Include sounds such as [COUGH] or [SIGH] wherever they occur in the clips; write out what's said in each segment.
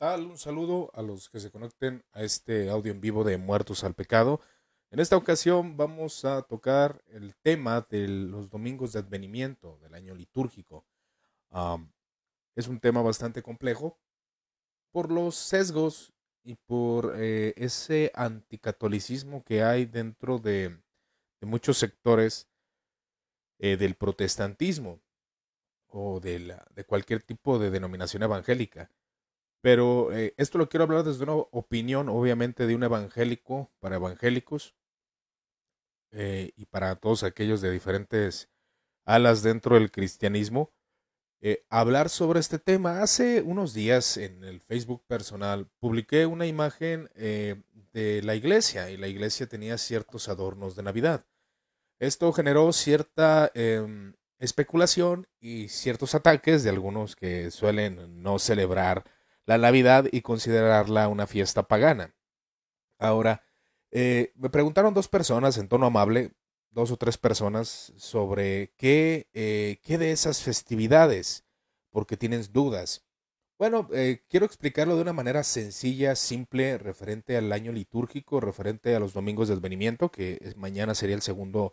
Un saludo a los que se conecten a este audio en vivo de Muertos al Pecado. En esta ocasión vamos a tocar el tema de los domingos de advenimiento del año litúrgico. es un tema bastante complejo por los sesgos y por eh, ese anticatolicismo que hay dentro de, muchos sectores eh, del protestantismo o de cualquier tipo de denominación evangélica. Pero eh, esto lo quiero hablar desde una opinión, obviamente, de un evangélico para evangélicos eh, y para todos aquellos de diferentes alas dentro del cristianismo. Eh, hablar sobre este tema. Hace unos días en el Facebook personal publiqué una imagen de la iglesia y la iglesia tenía ciertos adornos de Navidad. Esto generó cierta em, especulación y ciertos ataques de algunos que suelen no celebrar la Navidad y considerarla una fiesta pagana. Ahora, eh, me preguntaron dos personas en tono amable, dos o tres personas, sobre qué, eh, qué de esas festividades, porque tienes dudas. Bueno, eh, quiero explicarlo de una manera sencilla, simple, referente al año litúrgico, referente a los domingos de advenimiento, que mañana sería el segundo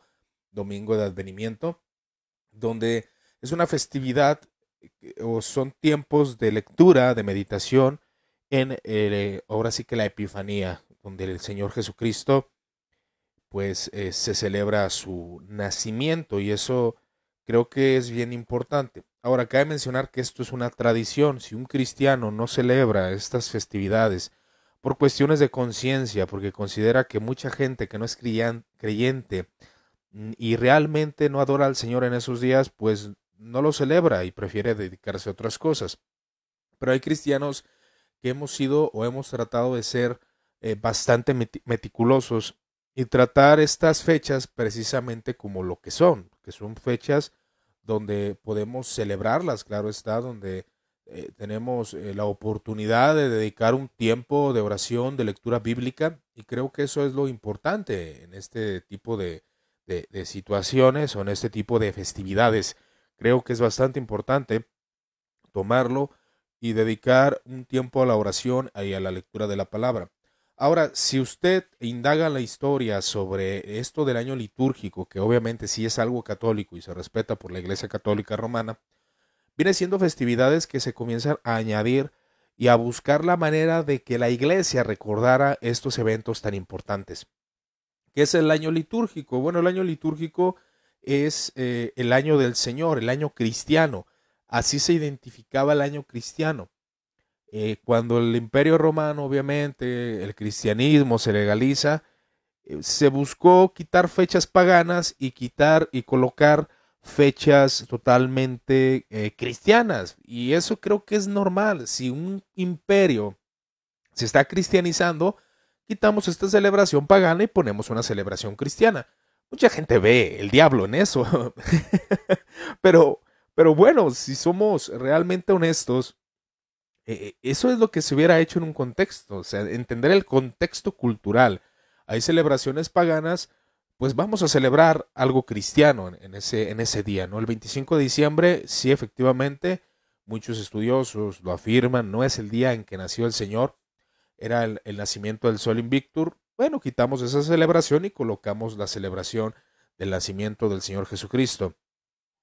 domingo de advenimiento donde es una festividad o son tiempos de lectura, de meditación en eh, ahora sí que la Epifanía, donde el Señor Jesucristo pues eh, se celebra su nacimiento y eso creo que es bien importante. Ahora, cabe mencionar que esto es una tradición. Si un cristiano no celebra estas festividades por cuestiones de conciencia, porque considera que mucha gente que no es creyente Mm, y realmente no adora al Señor en esos días, pues no lo celebra y prefiere dedicarse a otras cosas. Pero hay cristianos que hemos sido o hemos tratado de ser eh, bastante meticulosos y tratar estas fechas precisamente como lo que son, que son fechas donde podemos celebrarlas, claro está, donde eh, tenemos eh, la oportunidad de dedicar un tiempo de oración, de lectura bíblica, y creo que eso es lo importante en este tipo de, de, situaciones o en este tipo de festividades. Creo que es bastante importante tomarlo y dedicar un tiempo a la oración y a la lectura de la palabra. Ahora, si usted indaga la historia sobre esto del año litúrgico, que obviamente sí es algo católico y se respeta por la Iglesia Católica Romana, viene siendo festividades que se comienzan a añadir y a buscar la manera de que la Iglesia recordara estos eventos tan importantes. ¿Qué es el año litúrgico? Bueno, el año litúrgico es eh, el año del Señor, el año cristiano. Así se identificaba el año cristiano. Eh, cuando el imperio romano, obviamente, el cristianismo se legaliza, eh, se buscó quitar fechas paganas y quitar y colocar fechas totalmente cristianas. Y eso creo que es normal. Si un imperio se está cristianizando, quitamos esta celebración pagana y ponemos una celebración cristiana. Mucha gente ve el diablo en eso. [LAUGHS] pero, pero bueno, si somos realmente honestos, eh, eso es lo que se hubiera hecho en un contexto, o sea, entender el contexto cultural. Hay celebraciones paganas, pues vamos a celebrar algo cristiano en, ese, en ese día, ¿no? El 25 de diciembre, sí, efectivamente, muchos estudiosos lo afirman, no es el día en que nació el Señor, era el, nacimiento del Sol Invictur. Bueno, quitamos esa celebración y colocamos la celebración del nacimiento del Señor Jesucristo.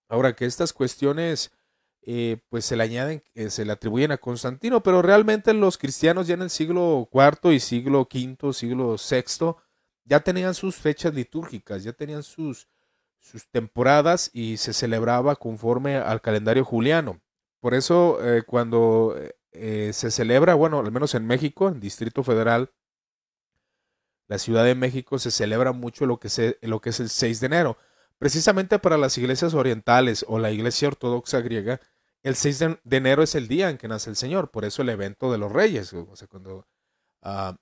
Ahora que estas cuestiones eh, pues se le añaden, eh, se le atribuyen a Constantino, pero realmente los cristianos ya en el siglo IV y siglo V, siglo VI, ya tenían sus fechas litúrgicas, ya tenían sus, sus temporadas y se celebraba conforme al calendario juliano. Por eso eh, cuando eh, se celebra, bueno, al menos en México, en Distrito Federal, la Ciudad de México, se celebra mucho lo que, se, lo que es el 6 de enero. Precisamente para las iglesias orientales o la iglesia ortodoxa griega, el 6 de, enero es el día en que nace el Señor, por eso el evento de los reyes, o sea, cuando, ah,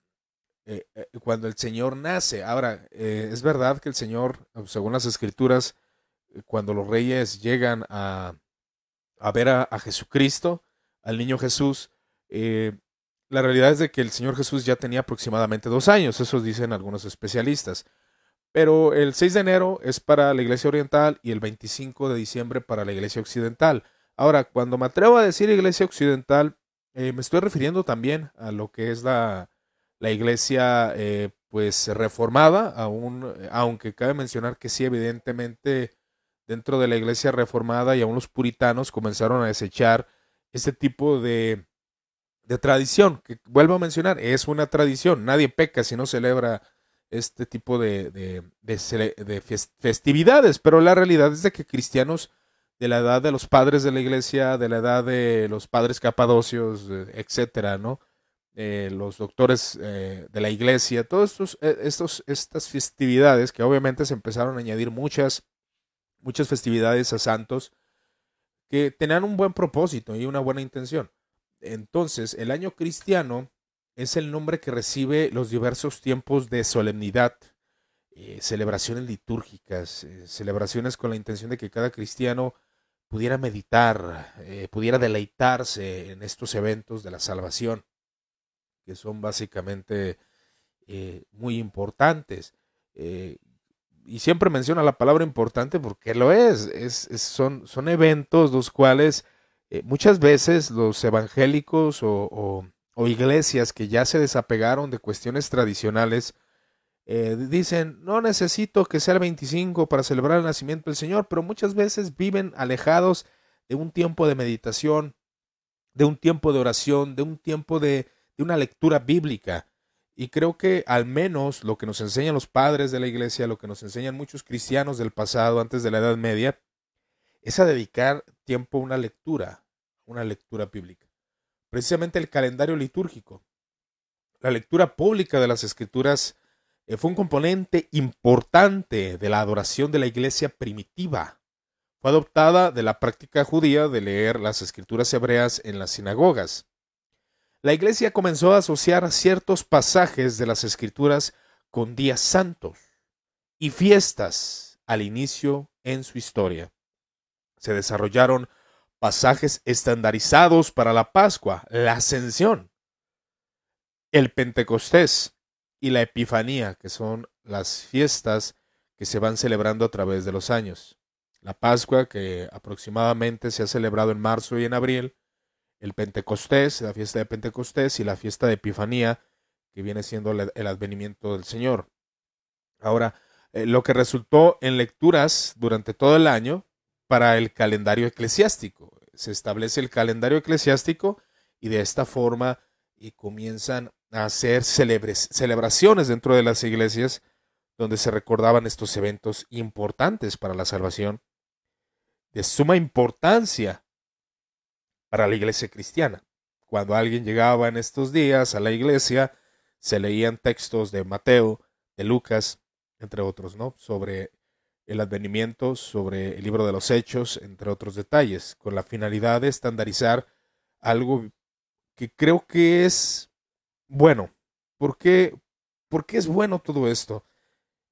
eh, eh, cuando el Señor nace. Ahora, es verdad que el Señor, según las escrituras, cuando los reyes llegan a, a ver a Jesucristo, al niño Jesús, eh, la realidad es de que el Señor Jesús ya tenía aproximadamente dos años, eso dicen algunos especialistas. Pero el 6 de enero es para la iglesia oriental y el 25 de diciembre para la iglesia occidental. Ahora, cuando me atrevo a decir iglesia occidental, Eh, me estoy refiriendo también a lo que es la, la iglesia eh, pues reformada, aún, aunque cabe mencionar que sí, evidentemente dentro de la iglesia reformada y aún los puritanos comenzaron a desechar este tipo de, de tradición, que vuelvo a mencionar, es una tradición, nadie peca si no celebra este tipo de, de, de, festividades, pero la realidad es de que cristianos de la edad de los padres de la iglesia, de la edad de los padres capadocios, etcétera, ¿no? Eh, los doctores eh, de la iglesia, todas estos, eh, estos, estas festividades que obviamente se empezaron a añadir muchas, muchas festividades a santos que tenían un buen propósito y una buena intención. Entonces, el año cristiano es el nombre que recibe los diversos tiempos de solemnidad, eh, celebraciones litúrgicas, eh, celebraciones con la intención de que cada cristiano pudiera meditar, eh, pudiera deleitarse en estos eventos de la salvación, que son básicamente muy importantes. Y siempre menciona la palabra importante porque lo es, es, son, son eventos los cuales muchas veces los evangélicos o iglesias que ya se desapegaron de cuestiones tradicionales, eh, dicen, no necesito que sea el 25 para celebrar el nacimiento del Señor, pero muchas veces viven alejados de un tiempo de meditación, de un tiempo de oración, de un tiempo de una lectura bíblica. Y creo que al menos lo que nos enseñan los padres de la iglesia, lo que nos enseñan muchos cristianos del pasado, antes de la Edad Media, es a dedicar tiempo a una lectura, una lectura bíblica precisamente el calendario litúrgico. La lectura pública de las escrituras eh, fue un componente importante de la adoración de la iglesia primitiva. Fue adoptada de la práctica judía de leer las escrituras hebreas en las sinagogas. La iglesia comenzó a asociar ciertos pasajes de las escrituras con días santos y fiestas al inicio en su historia. Se desarrollaron pasajes estandarizados para la Pascua, la Ascensión, el Pentecostés y la Epifanía, que son las fiestas que se van celebrando a través de los años. La Pascua, que aproximadamente se ha celebrado en marzo y en abril, el Pentecostés, la fiesta de Pentecostés y la fiesta de Epifanía, que viene siendo el advenimiento del Señor. Ahora, eh, lo que resultó en lecturas durante todo el año para el calendario eclesiástico. Se establece el calendario eclesiástico y de esta forma y comienzan a hacer celebraciones dentro de las iglesias donde se recordaban estos eventos importantes para la salvación, de suma importancia para la iglesia cristiana. Cuando alguien llegaba en estos días a la iglesia, se leían textos de Mateo, de Lucas, entre otros, ¿no? Sobre el advenimiento sobre el libro de los hechos, entre otros detalles, con la finalidad de estandarizar algo que creo que es bueno. ¿Por qué, ¿Por qué es bueno todo esto?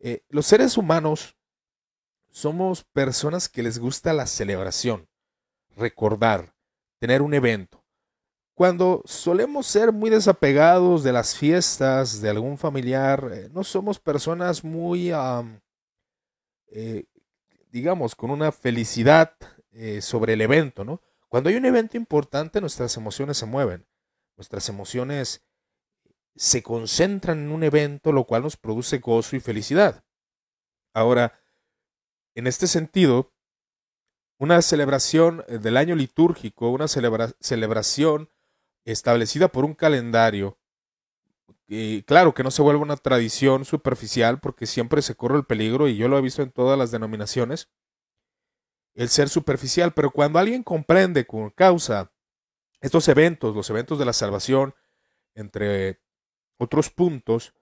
Eh, los seres humanos somos personas que les gusta la celebración, recordar, tener un evento. Cuando solemos ser muy desapegados de las fiestas de algún familiar, eh, no somos personas muy eh, digamos, con una felicidad eh, sobre el evento, ¿no? Cuando hay un evento importante, nuestras emociones se mueven, nuestras emociones se concentran en un evento, lo cual nos produce gozo y felicidad. Ahora, en este sentido, una celebración eh, del año litúrgico, una celebración establecida por un calendario, claro, que no se vuelva una tradición superficial porque siempre se corre el peligro y yo lo he visto en todas las denominaciones, el ser superficial, pero cuando alguien comprende con causa estos eventos, los eventos de la salvación, entre otros puntos,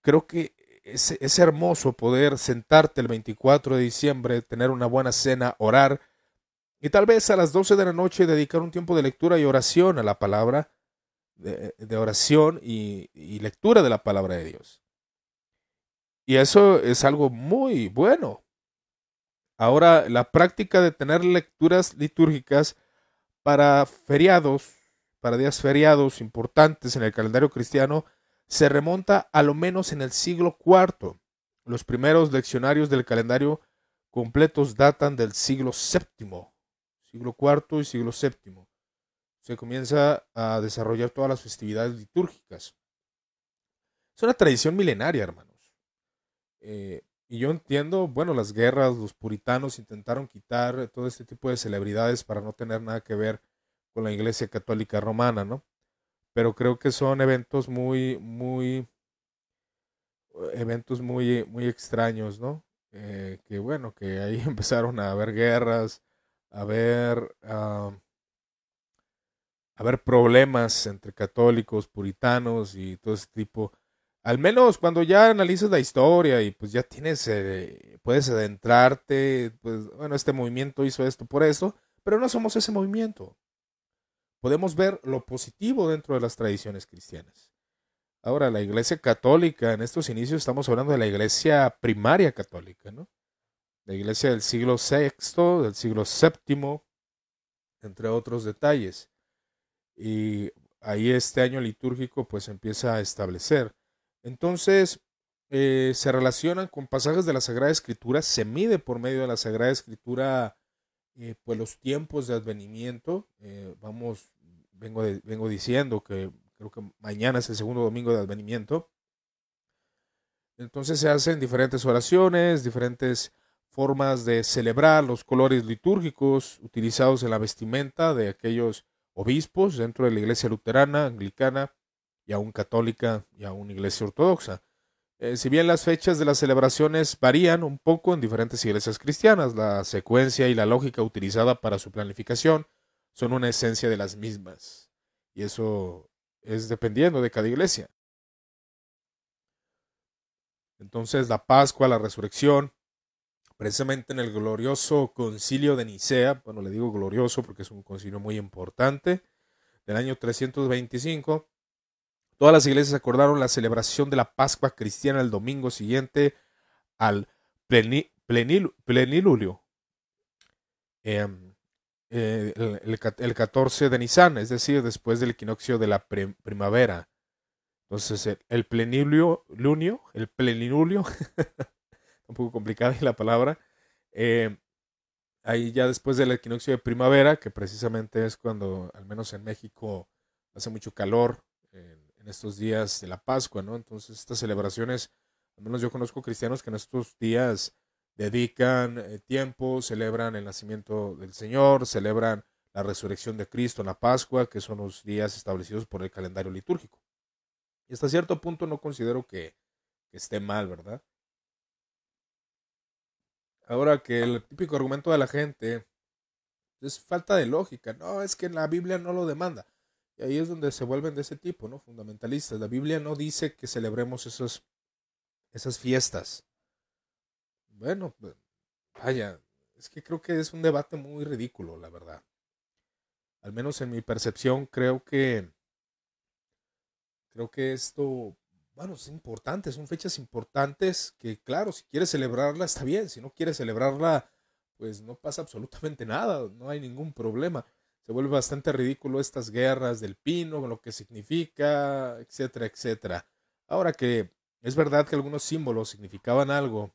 creo que es, hermoso poder sentarte el 24 de diciembre, tener una buena cena, orar, y tal vez a las 12 de la noche dedicar un tiempo de lectura y oración a la palabra, de, oración y, lectura de la palabra de Dios. Y eso es algo muy bueno. Ahora, la práctica de tener lecturas litúrgicas para feriados, para días feriados importantes en el calendario cristiano, se remonta a lo menos en el siglo IV. Los primeros leccionarios del calendario completos datan del siglo VII, siglo IV y siglo VII se comienza a desarrollar todas las festividades litúrgicas. Es una tradición milenaria, hermanos. Eh, y yo entiendo, bueno, las guerras, los puritanos intentaron quitar todo este tipo de celebridades para no tener nada que ver con la Iglesia Católica Romana, ¿no? Pero creo que son eventos muy, muy, eventos muy, muy extraños, ¿no? Eh, que bueno, que ahí [LAUGHS] empezaron a haber guerras, a haber, a haber problemas entre católicos, puritanos y todo ese tipo al menos cuando ya analizas la historia y pues ya tienes, eh, puedes adentrarte, pues bueno, este movimiento hizo esto por eso, pero no somos ese movimiento. Podemos ver lo positivo dentro de las tradiciones cristianas. Ahora, la iglesia católica, en estos inicios estamos hablando de la iglesia primaria católica, ¿no? La iglesia del siglo VI, del siglo VII, entre otros detalles. Y ahí este año litúrgico pues empieza a establecer. Entonces, eh, se relacionan con pasajes de la Sagrada Escritura, se mide por medio de la Sagrada Escritura eh, pues los tiempos de advenimiento. Eh, vamos, vengo, vengo diciendo que creo que mañana es el segundo domingo de advenimiento. Entonces se hacen diferentes oraciones, diferentes formas de celebrar los colores litúrgicos utilizados en la vestimenta de aquellos obispos dentro de la iglesia luterana, anglicana y aún católica y aún iglesia ortodoxa. Eh, si bien las fechas de las celebraciones varían un poco en diferentes iglesias cristianas, la secuencia y la lógica utilizada para su planificación son una esencia de las mismas. Y eso es dependiendo de cada iglesia. Entonces la Pascua, la resurrección, precisamente en el glorioso concilio de Nicea, bueno, le digo glorioso porque es un concilio muy importante, del año 325, Todas las iglesias acordaron la celebración de la Pascua cristiana el domingo siguiente al plenilulio, em, eh, el, el, 14 de Nisan, es decir, después del equinoccio de la primavera. Entonces, el, plenilulio, el plenilulio, [LAUGHS] un poco complicada la palabra, em, ahí ya después del equinoccio de primavera, que precisamente es cuando, al menos en México, hace mucho calor, en estos días de la Pascua, ¿no? Entonces estas celebraciones, al menos yo conozco cristianos que en estos días dedican eh, tiempo, celebran el nacimiento del Señor, celebran la resurrección de Cristo en la Pascua, que son los días establecidos por el calendario litúrgico. Y hasta cierto punto no considero que, esté mal, ¿verdad? Ahora que el típico argumento de la gente es falta de lógica. No, es que la Biblia no lo demanda. Y ahí es donde se vuelven de ese tipo, ¿no? Fundamentalistas. La Biblia no dice que celebremos esos, esas fiestas. Bueno, pues, vaya, es que creo que es un debate muy ridículo, la verdad. Al menos en mi percepción, creo que creo que esto, bueno, es importante, son fechas importantes que, claro, si quieres celebrarla está bien, si no quieres celebrarla, pues no pasa absolutamente nada, no hay ningún problema se vuelve bastante ridículo estas guerras del pino, lo que significa, etcétera, etcétera. Ahora que es verdad que algunos símbolos significaban algo,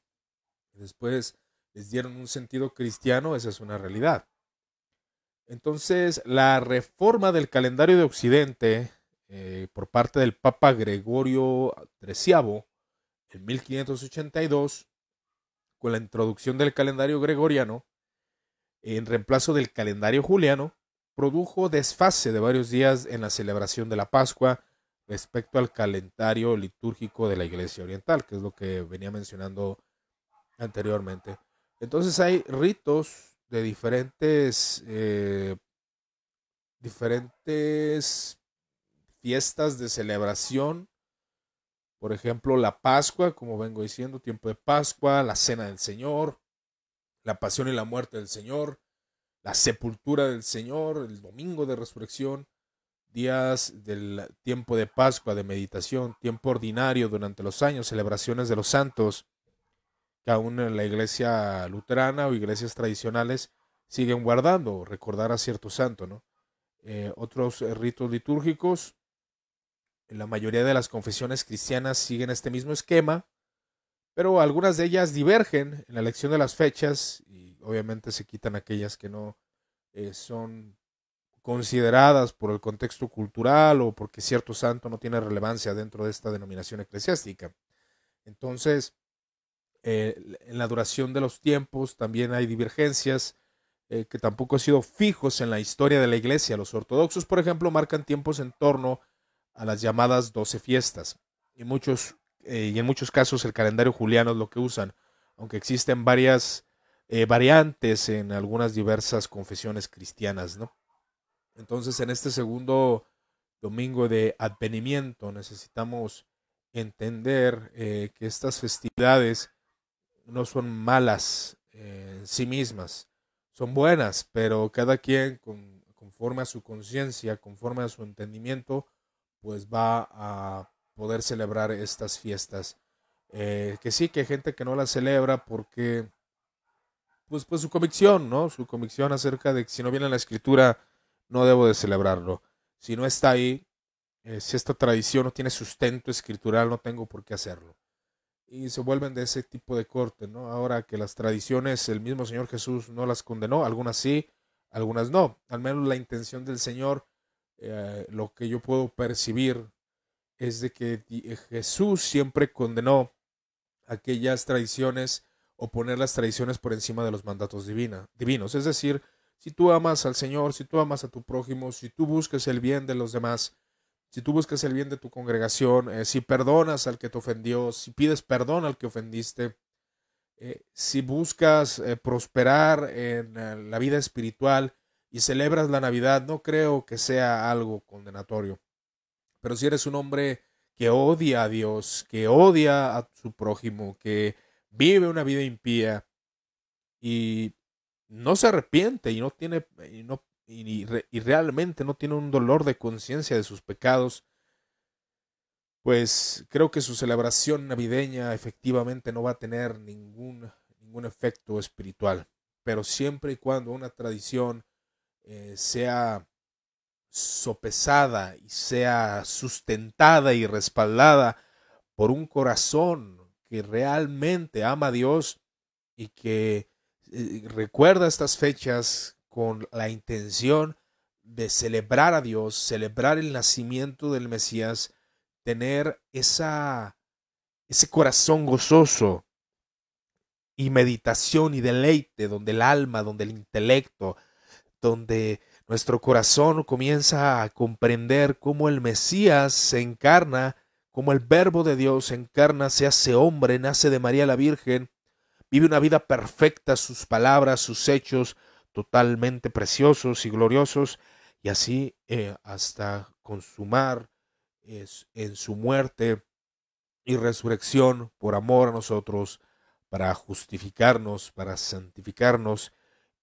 después les dieron un sentido cristiano, esa es una realidad. Entonces, la reforma del calendario de Occidente eh, por parte del Papa Gregorio XIII en 1582, con la introducción del calendario gregoriano, en reemplazo del calendario juliano, produjo desfase de varios días en la celebración de la Pascua respecto al calendario litúrgico de la Iglesia Oriental, que es lo que venía mencionando anteriormente. Entonces hay ritos de diferentes, eh, diferentes fiestas de celebración. Por ejemplo, la Pascua, como vengo diciendo, tiempo de Pascua, la Cena del Señor, la Pasión y la Muerte del Señor, la sepultura del Señor, el domingo de resurrección, días del tiempo de Pascua, de meditación, tiempo ordinario durante los años, celebraciones de los santos, que aún en la iglesia luterana o iglesias tradicionales siguen guardando, recordar a cierto santo, ¿no? Eh, otros ritos litúrgicos, la mayoría de las confesiones cristianas siguen este mismo esquema, pero algunas de ellas divergen en la elección de las fechas y obviamente se quitan aquellas que no eh, son consideradas por el contexto cultural o porque cierto santo no tiene relevancia dentro de esta denominación eclesiástica. Entonces, eh, en la duración de los tiempos también hay divergencias eh, que tampoco han sido fijos en la historia de la iglesia. Los ortodoxos, por ejemplo, marcan tiempos en torno a las llamadas doce fiestas. Y, muchos, eh, y en muchos casos el calendario juliano es lo que usan, aunque existen varias variantes en algunas diversas confesiones cristianas, ¿no? Entonces, en este segundo domingo de advenimiento necesitamos entender que estas festividades no son malas en sí mismas, son buenas, pero cada quien conforme a su conciencia, conforme a su entendimiento, pues va a poder celebrar estas fiestas. Eh, que sí, que hay gente que no las celebra porque, pues, pues su convicción, ¿no? Su convicción acerca de que si no viene la escritura, no debo de celebrarlo. Si no está ahí, eh, si esta tradición no tiene sustento escritural, no tengo por qué hacerlo y se vuelven de ese tipo de corte, ¿no? Ahora que las tradiciones, el mismo Señor Jesús no las condenó, algunas sí, algunas no. Al menos la intención del Señor, eh, lo que yo puedo percibir es de que eh, Jesús siempre condenó aquellas tradiciones o poner las tradiciones por encima de los mandatos divina, divinos. Es decir, si tú amas al Señor, si tú amas a tu prójimo, si tú buscas el bien de los demás, si tú buscas el bien de tu congregación, eh, si perdonas al que te ofendió, si pides perdón al que ofendiste, eh, si buscas eh, prosperar en la vida espiritual y celebras la Navidad, no creo que sea algo condenatorio. Pero si eres un hombre que odia a Dios, que odia a su prójimo, que vive una vida impía y no se arrepiente y no tiene y no y, realmente no tiene un dolor de conciencia de sus pecados, pues creo que su celebración navideña efectivamente no va a tener ningún, ningún efecto espiritual. Pero siempre y cuando una tradición eh, sea sopesada y sea sustentada y respaldada por un corazón que realmente ama a Dios y que eh, recuerda estas fechas con la intención de celebrar a Dios, celebrar el nacimiento del Mesías, tener esa, ese corazón gozoso y meditación y deleite, donde el alma, donde el intelecto, donde nuestro corazón comienza a comprender cómo el Mesías se encarna, cómo el Verbo de Dios se encarna, se hace hombre, nace de María la Virgen, vive una vida perfecta, sus palabras, sus hechos, totalmente preciosos y gloriosos, y así eh, hasta consumar en su muerte y resurrección por amor a nosotros, para justificarnos, para santificarnos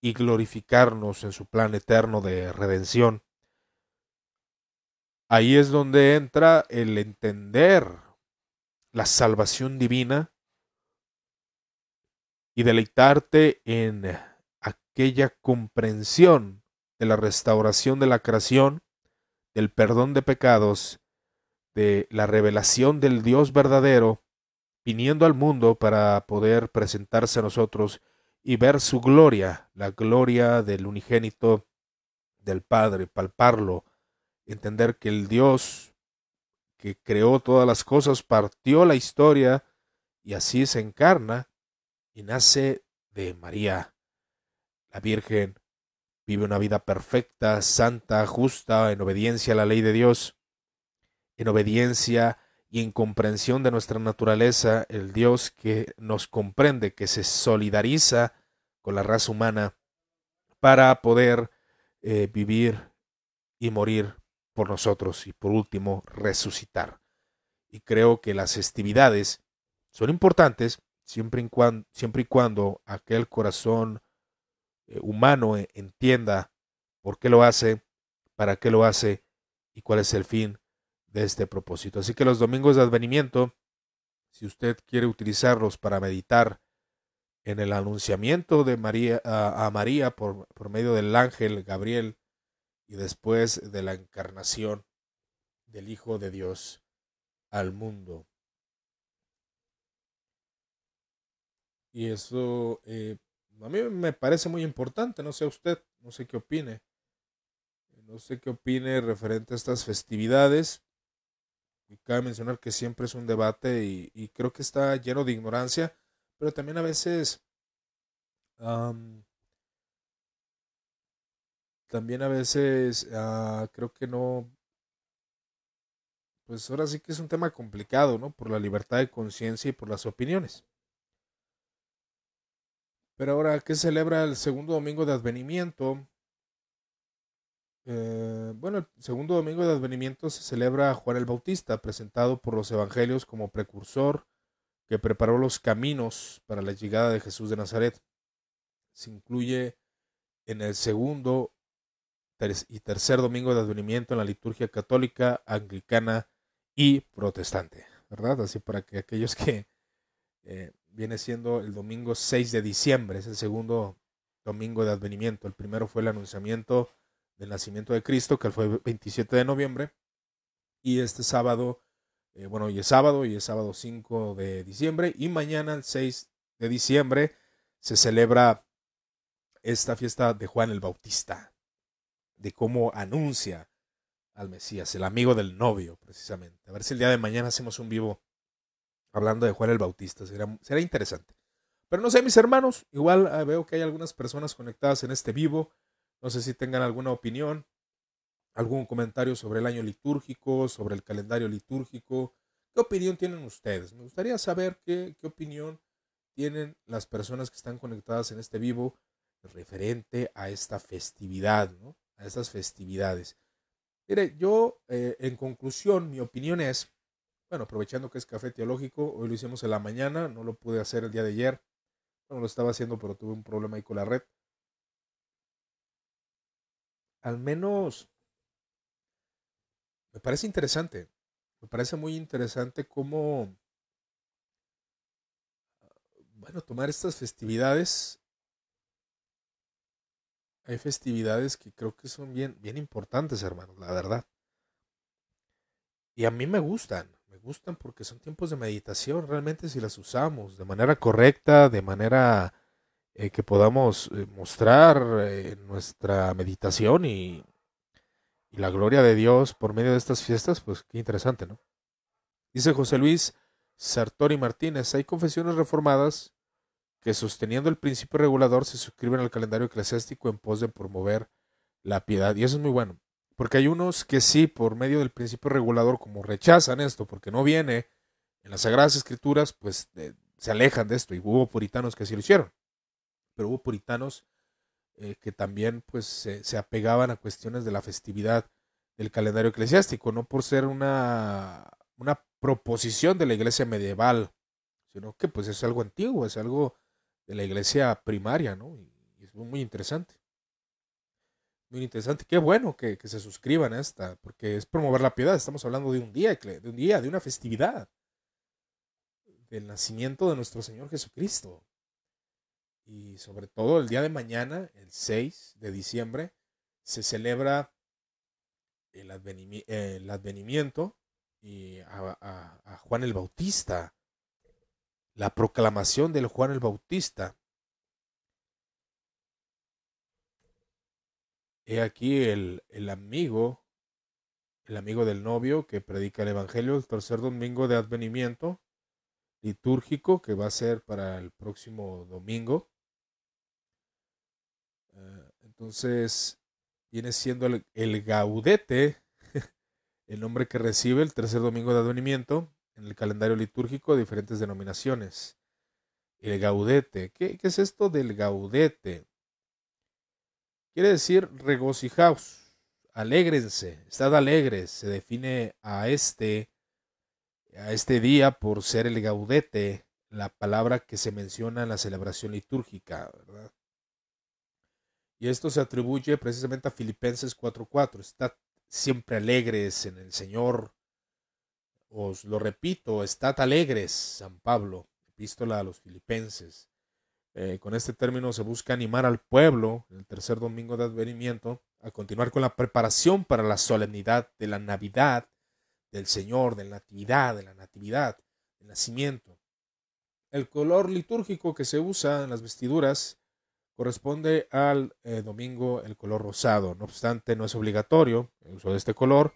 y glorificarnos en su plan eterno de redención. Ahí es donde entra el entender la salvación divina y deleitarte en aquella comprensión de la restauración de la creación, del perdón de pecados, de la revelación del Dios verdadero, viniendo al mundo para poder presentarse a nosotros y ver su gloria, la gloria del unigénito del Padre, palparlo, entender que el Dios que creó todas las cosas partió la historia y así se encarna y nace de María. La Virgen vive una vida perfecta, santa, justa, en obediencia a la ley de Dios, en obediencia y en comprensión de nuestra naturaleza, el Dios que nos comprende, que se solidariza con la raza humana para poder eh, vivir y morir por nosotros y por último resucitar. Y creo que las festividades son importantes siempre, y cuando, siempre y cuando aquel corazón eh, humano e, entienda por qué lo hace, para qué lo hace y cuál es el fin de este propósito. Así que los domingos de advenimiento, si usted quiere utilizarlos para meditar en el anunciamiento de María a, María por, por medio del ángel Gabriel y después de la encarnación del Hijo de Dios al mundo. Y eso eh, a mí me parece muy importante, no sé usted, no sé qué opine. no sé qué opine referente a estas festividades. Y cabe mencionar que siempre es un debate y, creo que está lleno de ignorancia, pero también a veces también a veces ah, creo que no, pues ahora sí que es un tema complicado, ¿no? Por la libertad de conciencia y por las opiniones. Pero ahora, ¿qué celebra el segundo domingo de advenimiento? Eh, bueno, el segundo domingo de advenimiento se celebra Juan el Bautista, presentado por los evangelios como precursor que preparó los caminos para la llegada de Jesús de Nazaret. Se incluye en el segundo y tercer domingo de advenimiento en la liturgia católica, anglicana y protestante, ¿verdad? Así para que aquellos que eh, viene siendo el domingo 6 de diciembre, es el segundo domingo de advenimiento. El primero fue el anunciamiento del nacimiento de Cristo, que fue el 27 de noviembre, y este sábado, eh, bueno, hoy es sábado, y es sábado 5 de diciembre, y mañana, el 6 de diciembre, se celebra esta fiesta de Juan el Bautista, de cómo anuncia al Mesías, el amigo del novio, precisamente. A ver si el día de mañana hacemos un vivo hablando de Juan el Bautista. Será, interesante. Pero no sé, mis hermanos, igual ah, veo que hay algunas personas conectadas en este vivo. No sé si tengan alguna opinión, algún comentario sobre el año litúrgico, sobre el calendario litúrgico. ¿Qué opinión tienen ustedes? Me gustaría saber qué, qué opinión tienen las personas que están conectadas en este vivo referente a esta festividad, ¿no? A estas festividades. Mire, yo, eh, en conclusión, mi opinión es bueno, aprovechando que es café teológico, hoy lo hicimos en la mañana, no lo pude hacer el día de ayer. Bueno, lo estaba haciendo, pero tuve un problema ahí con la red. Al menos me parece interesante. Me parece muy interesante cómo, bueno, tomar estas festividades. Hay festividades que creo que son bien, bien importantes, hermanos, la verdad. Y a mí me gustan gustan porque son tiempos de meditación, realmente si las usamos de manera correcta, de manera eh, que podamos eh, mostrar eh, nuestra meditación y, y, la gloria de Dios por medio de estas fiestas, pues qué interesante, ¿no? Dice José Luis Sartori Martínez, hay confesiones reformadas que sosteniendo el principio regulador se suscriben al calendario eclesiástico en pos de promover la piedad. Y eso es muy bueno. Porque hay unos que sí, por medio del principio regulador, como rechazan esto, porque no viene en las Sagradas Escrituras, pues se alejan de esto. Y hubo puritanos que así lo hicieron. Pero hubo puritanos eh, que también pues se, apegaban a cuestiones de la festividad del calendario eclesiástico, no por ser una, una proposición de la iglesia medieval, sino que pues es algo antiguo, es algo de la iglesia primaria, ¿no? Y es muy interesante. Muy interesante. Qué bueno que, se suscriban a esta, porque es promover la piedad. Estamos hablando de un día, de un día, de una festividad. Del nacimiento de nuestro Señor Jesucristo. Y sobre todo el día de mañana, el 6 de diciembre, se celebra el, advenimiento y a Juan el Bautista. La proclamación del Juan el Bautista He aquí el, el amigo, el amigo del novio que predica el Evangelio el tercer domingo de advenimiento litúrgico que va a ser para el próximo domingo. Eh, entonces, viene siendo el, el, gaudete, [LAUGHS] el nombre que recibe el tercer domingo de advenimiento en el calendario litúrgico de diferentes denominaciones. El gaudete, ¿qué, qué es esto del gaudete? Quiere decir regocijaos, alégrense, estad alegres. Se define a este, a este día por ser el gaudete, la palabra que se menciona en la celebración litúrgica, ¿verdad? Y esto se atribuye precisamente a Filipenses 4:4. Estad siempre alegres en el Señor. Os lo repito, estad alegres, San Pablo, epístola a los Filipenses. Eh, con este término se busca animar al pueblo, el tercer domingo de advenimiento, a continuar con la preparación para la solemnidad de la Navidad del Señor, de la Natividad, de la Natividad, del nacimiento. El color litúrgico que se usa en las vestiduras corresponde al eh, domingo el color rosado. No obstante, no es obligatorio el uso de este color,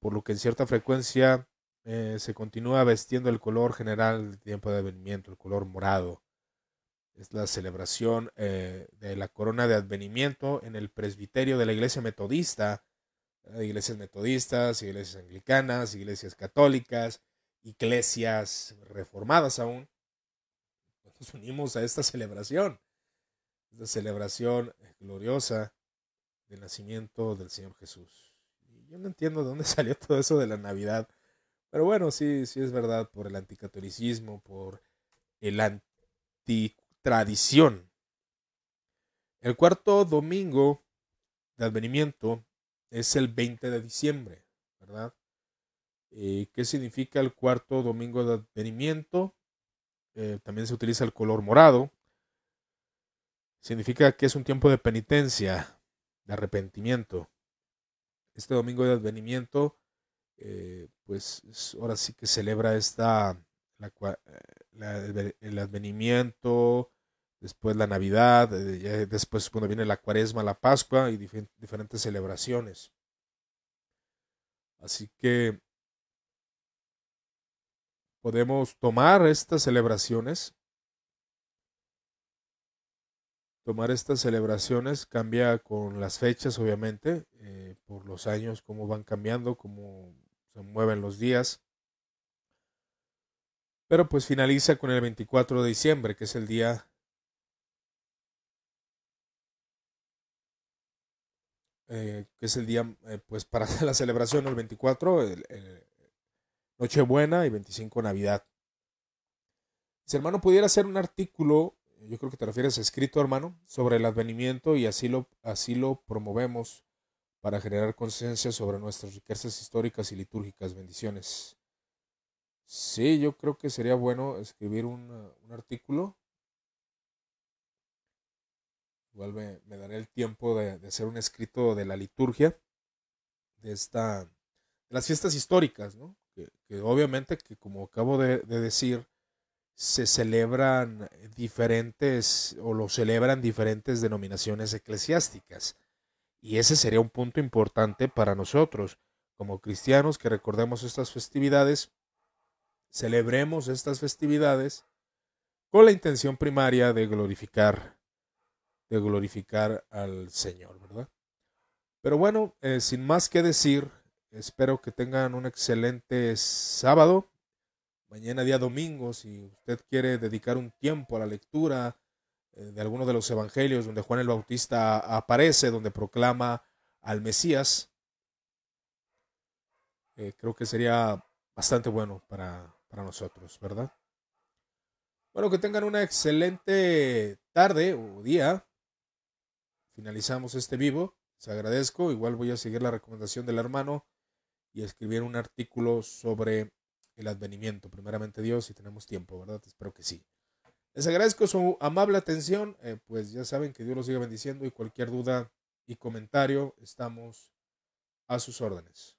por lo que en cierta frecuencia eh, se continúa vestiendo el color general del tiempo de advenimiento, el color morado. Es la celebración eh, de la corona de advenimiento en el presbiterio de la iglesia metodista, iglesias metodistas, iglesias anglicanas, iglesias católicas, iglesias reformadas aún. Nos unimos a esta celebración esta celebración gloriosa del nacimiento del Señor Jesús. Yo no entiendo de dónde [LAUGHS] salió todo eso de la Navidad, pero bueno, sí, sí es verdad, por el anticatolicismo, por el antitradición. El cuarto domingo de advenimiento es el 20 de diciembre, ¿verdad? Eh, ¿Qué significa el cuarto domingo de advenimiento? Eh, también se utiliza el color morado, Significa que es un tiempo de penitencia, de arrepentimiento. Este domingo de advenimiento, eh, pues ahora sí que celebra esta, el advenimiento, después la Navidad, eh, después cuando viene la Cuaresma, la Pascua y diferentes celebraciones. Así que podemos tomar estas celebraciones tomar estas celebraciones cambia con las fechas, obviamente, eh, por los años, cómo van cambiando, cómo se mueven los días. Pero pues finaliza con el 24 de diciembre, que es el día eh, que es el día eh, pues para [LAUGHS] la celebración el 24, Nochebuena y 25 Navidad. Si hermano pudiera hacer un artículo yo creo que te refieres a escrito, hermano, sobre el advenimiento y así lo, así lo promovemos para generar conciencia sobre nuestras riquezas históricas y litúrgicas. Bendiciones. Sí, yo creo que sería bueno escribir un, un artículo. Igual me, daré el tiempo de, hacer un escrito de la liturgia de esta de las fiestas históricas, ¿no? Que, obviamente que como acabo de decir, se celebran diferentes o lo celebran diferentes denominaciones eclesiásticas. Y ese sería un punto importante para nosotros, como cristianos, que recordemos estas festividades, celebremos estas festividades con la intención primaria de glorificar, de glorificar al Señor, ¿verdad? Pero bueno, eh, sin más que decir, espero que tengan un excelente sábado mañana día domingo, si usted quiere dedicar un tiempo a la lectura eh, de alguno de los evangelios donde Juan el Bautista aparece, donde proclama al Mesías, eh, creo que sería bastante bueno para, para nosotros, ¿verdad? Bueno, que tengan una excelente tarde o día. Finalizamos este vivo. Les agradezco. Igual voy a seguir la recomendación del hermano y escribir un artículo sobre el advenimiento, primeramente Dios, si tenemos tiempo, ¿verdad? Espero que sí. Les agradezco su amable atención, eh, pues ya saben que Dios los siga bendiciendo y cualquier duda y comentario estamos a sus órdenes.